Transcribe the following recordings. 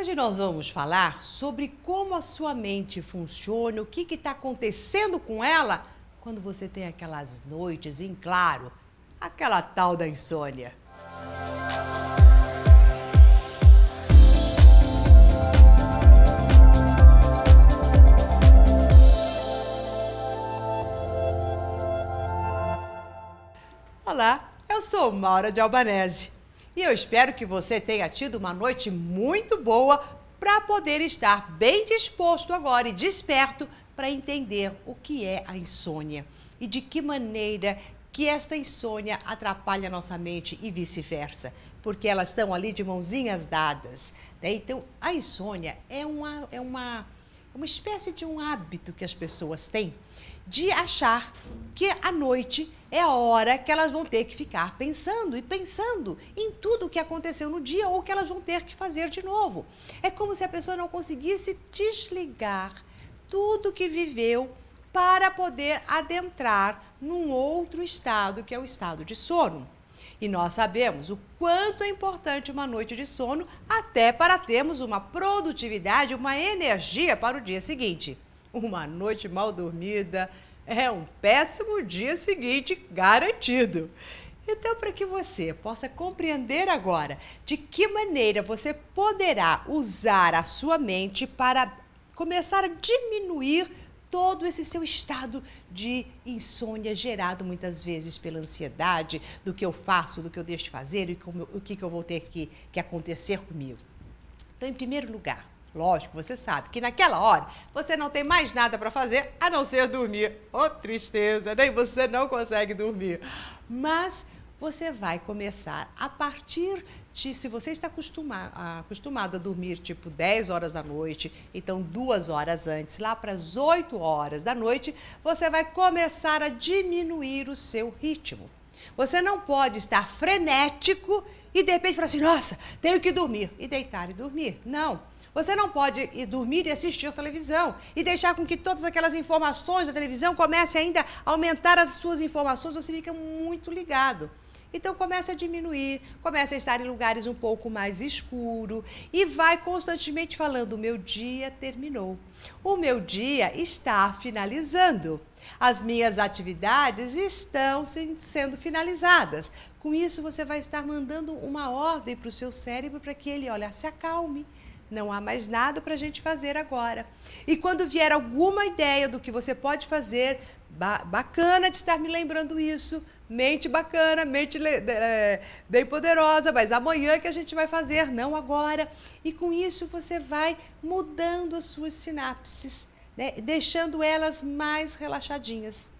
Hoje nós vamos falar sobre como a sua mente funciona, o que está acontecendo com ela quando você tem aquelas noites em claro, aquela tal da insônia. Olá, eu sou Maura de Albanese e eu espero que você tenha tido uma noite muito boa para poder estar bem disposto agora e desperto para entender o que é a insônia e de que maneira que esta insônia atrapalha a nossa mente e vice-versa, porque elas estão ali de mãozinhas dadas. Né? Então, a insônia é uma, é uma uma espécie de um hábito que as pessoas têm de achar que a noite é a hora que elas vão ter que ficar pensando e pensando em tudo o que aconteceu no dia ou que elas vão ter que fazer de novo. É como se a pessoa não conseguisse desligar tudo que viveu para poder adentrar num outro estado, que é o estado de sono. E nós sabemos o quanto é importante uma noite de sono até para termos uma produtividade, uma energia para o dia seguinte. Uma noite mal dormida é um péssimo dia seguinte garantido. Então, para que você possa compreender agora de que maneira você poderá usar a sua mente para começar a diminuir todo esse seu estado de insônia gerado muitas vezes pela ansiedade do que eu faço, do que eu deixo de fazer e como, o que, que eu vou ter que, que acontecer comigo. Então, em primeiro lugar, lógico, você sabe que naquela hora você não tem mais nada para fazer a não ser dormir. Ô, oh, tristeza, nem você não consegue dormir. Mas você vai começar a partir de, se você está acostumado, acostumado a dormir tipo 10 horas da noite, então duas horas antes, lá para as 8 horas da noite, você vai começar a diminuir o seu ritmo. Você não pode estar frenético e de repente falar assim, nossa, tenho que dormir, e deitar e dormir. Não. Você não pode ir dormir e assistir televisão e deixar com que todas aquelas informações da televisão comecem ainda a aumentar as suas informações, você fica muito ligado. Então começa a diminuir, começa a estar em lugares um pouco mais escuro e vai constantemente falando: o meu dia terminou. O meu dia está finalizando. As minhas atividades estão sendo finalizadas. Com isso, você vai estar mandando uma ordem para o seu cérebro para que ele, olha, se acalme. Não há mais nada para a gente fazer agora. E quando vier alguma ideia do que você pode fazer, ba bacana de estar me lembrando isso, mente bacana, mente é, bem poderosa, mas amanhã que a gente vai fazer, não agora. E com isso você vai mudando as suas sinapses, né? deixando elas mais relaxadinhas.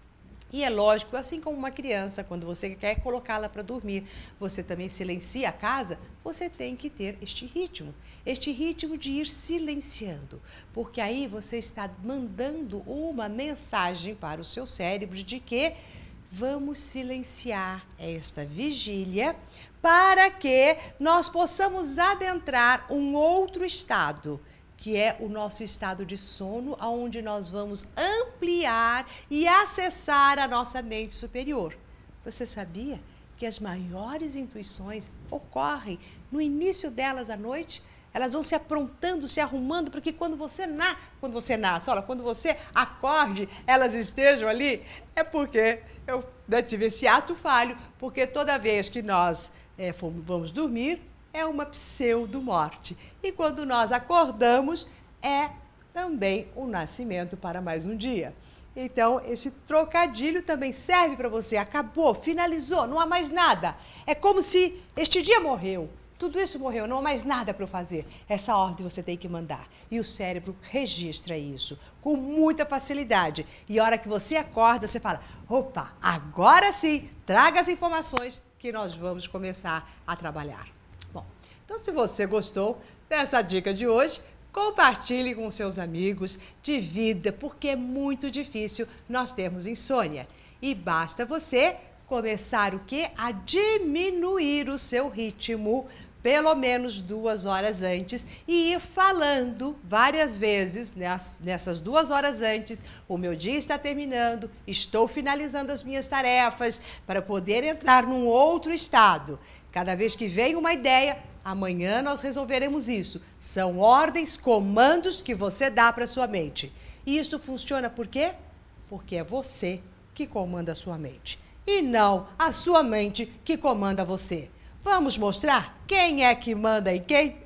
E é lógico, assim como uma criança, quando você quer colocá-la para dormir, você também silencia a casa, você tem que ter este ritmo, este ritmo de ir silenciando, porque aí você está mandando uma mensagem para o seu cérebro de que vamos silenciar esta vigília para que nós possamos adentrar um outro estado, que é o nosso estado de sono, onde nós vamos ampliar e acessar a nossa mente superior. Você sabia que as maiores intuições ocorrem no início delas à noite? Elas vão se aprontando, se arrumando, porque quando você na, quando você nasce, olha, quando você acorde, elas estejam ali, é porque eu tive esse ato falho, porque toda vez que nós é, fomos, vamos dormir, é uma pseudo-morte. E quando nós acordamos, é também o nascimento para mais um dia. Então, esse trocadilho também serve para você. Acabou, finalizou, não há mais nada. É como se este dia morreu. Tudo isso morreu, não há mais nada para eu fazer. Essa ordem você tem que mandar. E o cérebro registra isso com muita facilidade. E a hora que você acorda, você fala: opa, agora sim, traga as informações que nós vamos começar a trabalhar. Então se você gostou dessa dica de hoje, compartilhe com seus amigos, divida, porque é muito difícil nós termos insônia. E basta você começar o quê? A diminuir o seu ritmo pelo menos duas horas antes e ir falando várias vezes nessas duas horas antes. O meu dia está terminando, estou finalizando as minhas tarefas para poder entrar num outro estado. Cada vez que vem uma ideia, Amanhã nós resolveremos isso. São ordens, comandos que você dá para sua mente. E isso funciona por quê? Porque é você que comanda a sua mente e não a sua mente que comanda você. Vamos mostrar quem é que manda em quem?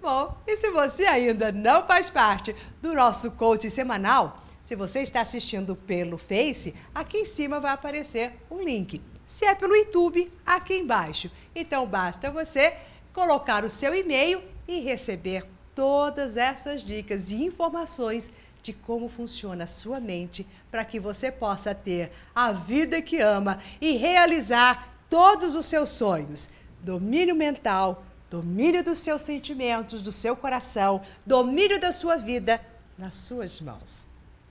Bom, e se você ainda não faz parte do nosso coach semanal, se você está assistindo pelo Face, aqui em cima vai aparecer um link. Se é pelo YouTube, aqui embaixo. Então basta você colocar o seu e-mail e receber todas essas dicas e informações de como funciona a sua mente para que você possa ter a vida que ama e realizar todos os seus sonhos. Domínio mental, domínio dos seus sentimentos, do seu coração, domínio da sua vida nas suas mãos.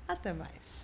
Até mais.